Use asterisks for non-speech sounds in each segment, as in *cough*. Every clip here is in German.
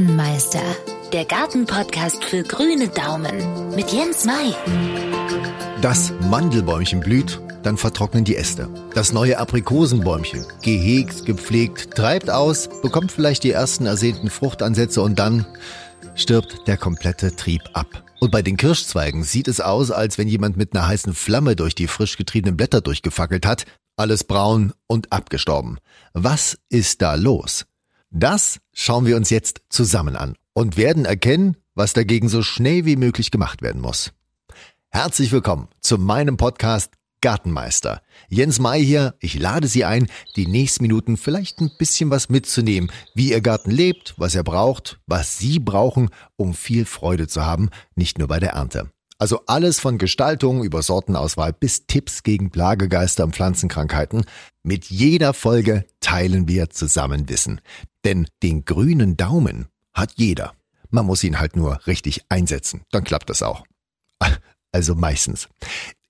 Gartenmeister, der Gartenpodcast für grüne Daumen mit Jens Mai. Das Mandelbäumchen blüht, dann vertrocknen die Äste. Das neue Aprikosenbäumchen, gehegt, gepflegt, treibt aus, bekommt vielleicht die ersten ersehnten Fruchtansätze und dann stirbt der komplette Trieb ab. Und bei den Kirschzweigen sieht es aus, als wenn jemand mit einer heißen Flamme durch die frisch getriebenen Blätter durchgefackelt hat. Alles braun und abgestorben. Was ist da los? Das schauen wir uns jetzt zusammen an und werden erkennen, was dagegen so schnell wie möglich gemacht werden muss. Herzlich willkommen zu meinem Podcast Gartenmeister. Jens May hier, ich lade Sie ein, die nächsten Minuten vielleicht ein bisschen was mitzunehmen, wie Ihr Garten lebt, was er braucht, was Sie brauchen, um viel Freude zu haben, nicht nur bei der Ernte. Also alles von Gestaltung über Sortenauswahl bis Tipps gegen Plagegeister und Pflanzenkrankheiten. Mit jeder Folge teilen wir zusammen Wissen. Denn den grünen Daumen hat jeder. Man muss ihn halt nur richtig einsetzen. Dann klappt das auch. *laughs* Also meistens.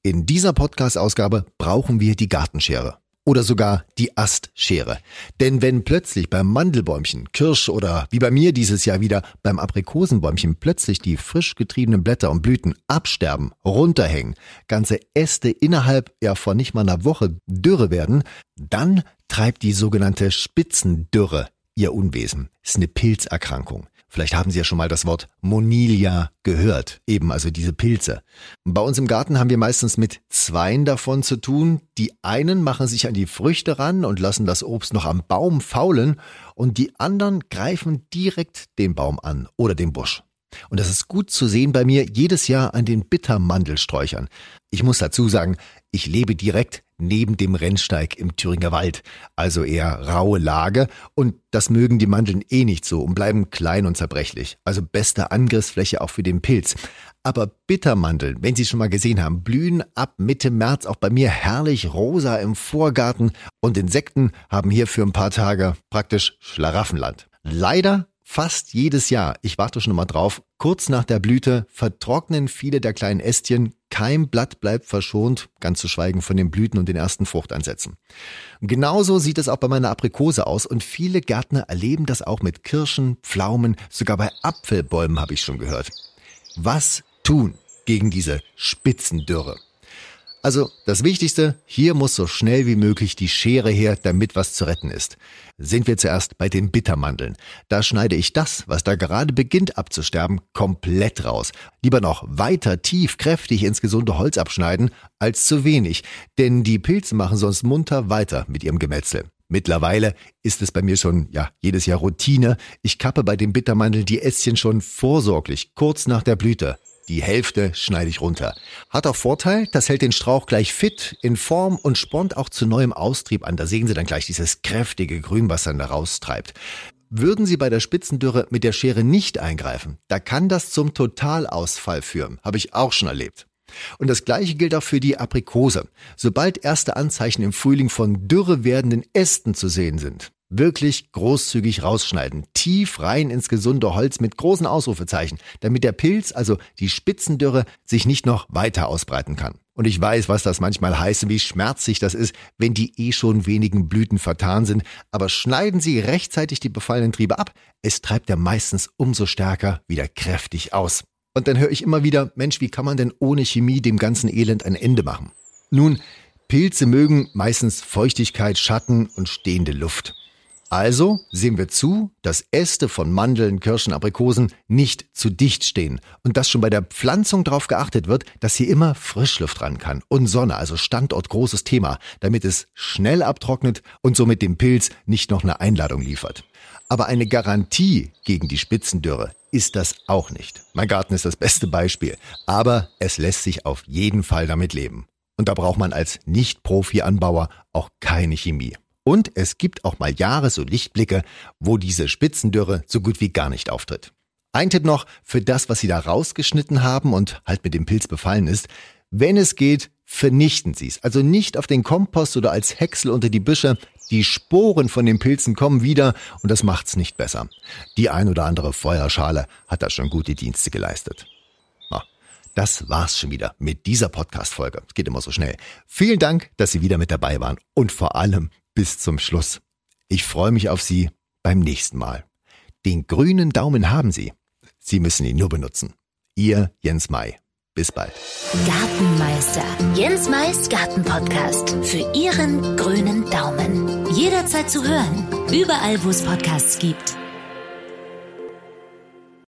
In dieser Podcast-Ausgabe brauchen wir die Gartenschere oder sogar die Astschere. Denn wenn plötzlich beim Mandelbäumchen, Kirsch oder wie bei mir dieses Jahr wieder beim Aprikosenbäumchen plötzlich die frisch getriebenen Blätter und Blüten absterben, runterhängen, ganze Äste innerhalb ja von nicht mal einer Woche Dürre werden, dann treibt die sogenannte Spitzendürre ihr Unwesen. ist eine Pilzerkrankung. Vielleicht haben Sie ja schon mal das Wort Monilia gehört, eben also diese Pilze. Bei uns im Garten haben wir meistens mit zweien davon zu tun. Die einen machen sich an die Früchte ran und lassen das Obst noch am Baum faulen und die anderen greifen direkt den Baum an oder den Busch. Und das ist gut zu sehen bei mir jedes Jahr an den Bittermandelsträuchern. Ich muss dazu sagen, ich lebe direkt neben dem Rennsteig im Thüringer Wald, also eher raue Lage und das mögen die Mandeln eh nicht so und bleiben klein und zerbrechlich, also beste Angriffsfläche auch für den Pilz. Aber Bittermandeln, wenn Sie schon mal gesehen haben, blühen ab Mitte März auch bei mir herrlich rosa im Vorgarten und Insekten haben hier für ein paar Tage praktisch Schlaraffenland. Leider Fast jedes Jahr, ich warte schon mal drauf, kurz nach der Blüte vertrocknen viele der kleinen Ästchen, kein Blatt bleibt verschont, ganz zu schweigen von den Blüten und den ersten Fruchtansätzen. Genauso sieht es auch bei meiner Aprikose aus und viele Gärtner erleben das auch mit Kirschen, Pflaumen, sogar bei Apfelbäumen habe ich schon gehört. Was tun gegen diese Spitzendürre? Also das Wichtigste, hier muss so schnell wie möglich die Schere her, damit was zu retten ist. Sind wir zuerst bei den Bittermandeln. Da schneide ich das, was da gerade beginnt abzusterben, komplett raus. Lieber noch weiter tief kräftig ins gesunde Holz abschneiden, als zu wenig, denn die Pilze machen sonst munter weiter mit ihrem Gemetzel. Mittlerweile ist es bei mir schon, ja, jedes Jahr Routine. Ich kappe bei den Bittermandeln die Ästchen schon vorsorglich, kurz nach der Blüte. Die Hälfte schneide ich runter. Hat auch Vorteil, das hält den Strauch gleich fit, in Form und spornt auch zu neuem Austrieb an. Da sehen Sie dann gleich dieses kräftige Grün, was dann da raustreibt. Würden Sie bei der Spitzendürre mit der Schere nicht eingreifen, da kann das zum Totalausfall führen. Habe ich auch schon erlebt. Und das gleiche gilt auch für die Aprikose. Sobald erste Anzeichen im Frühling von dürre werdenden Ästen zu sehen sind, wirklich großzügig rausschneiden, tief rein ins gesunde Holz mit großen Ausrufezeichen, damit der Pilz, also die Spitzendürre, sich nicht noch weiter ausbreiten kann. Und ich weiß, was das manchmal heißt und wie schmerzlich das ist, wenn die eh schon wenigen Blüten vertan sind. Aber schneiden Sie rechtzeitig die befallenen Triebe ab. Es treibt ja meistens umso stärker wieder kräftig aus. Und dann höre ich immer wieder, Mensch, wie kann man denn ohne Chemie dem ganzen Elend ein Ende machen? Nun, Pilze mögen meistens Feuchtigkeit, Schatten und stehende Luft. Also sehen wir zu, dass Äste von Mandeln, Kirschen, Aprikosen nicht zu dicht stehen und dass schon bei der Pflanzung darauf geachtet wird, dass hier immer Frischluft ran kann und Sonne, also Standort großes Thema, damit es schnell abtrocknet und somit dem Pilz nicht noch eine Einladung liefert. Aber eine Garantie gegen die Spitzendürre ist das auch nicht. Mein Garten ist das beste Beispiel, aber es lässt sich auf jeden Fall damit leben. Und da braucht man als Nicht-Profi-Anbauer auch keine Chemie. Und es gibt auch mal Jahre so Lichtblicke, wo diese Spitzendürre so gut wie gar nicht auftritt. Ein Tipp noch für das, was Sie da rausgeschnitten haben und halt mit dem Pilz befallen ist. Wenn es geht, vernichten Sie es. Also nicht auf den Kompost oder als Häcksel unter die Büsche. Die Sporen von den Pilzen kommen wieder und das macht's nicht besser. Die ein oder andere Feuerschale hat da schon gute Dienste geleistet. Das war's schon wieder mit dieser Podcast-Folge. Es geht immer so schnell. Vielen Dank, dass Sie wieder mit dabei waren und vor allem bis zum Schluss. Ich freue mich auf Sie beim nächsten Mal. Den grünen Daumen haben Sie. Sie müssen ihn nur benutzen. Ihr Jens Mai. Bis bald. Gartenmeister. Jens Mais Gartenpodcast. Für Ihren grünen Daumen. Jederzeit zu hören. Überall, wo es Podcasts gibt.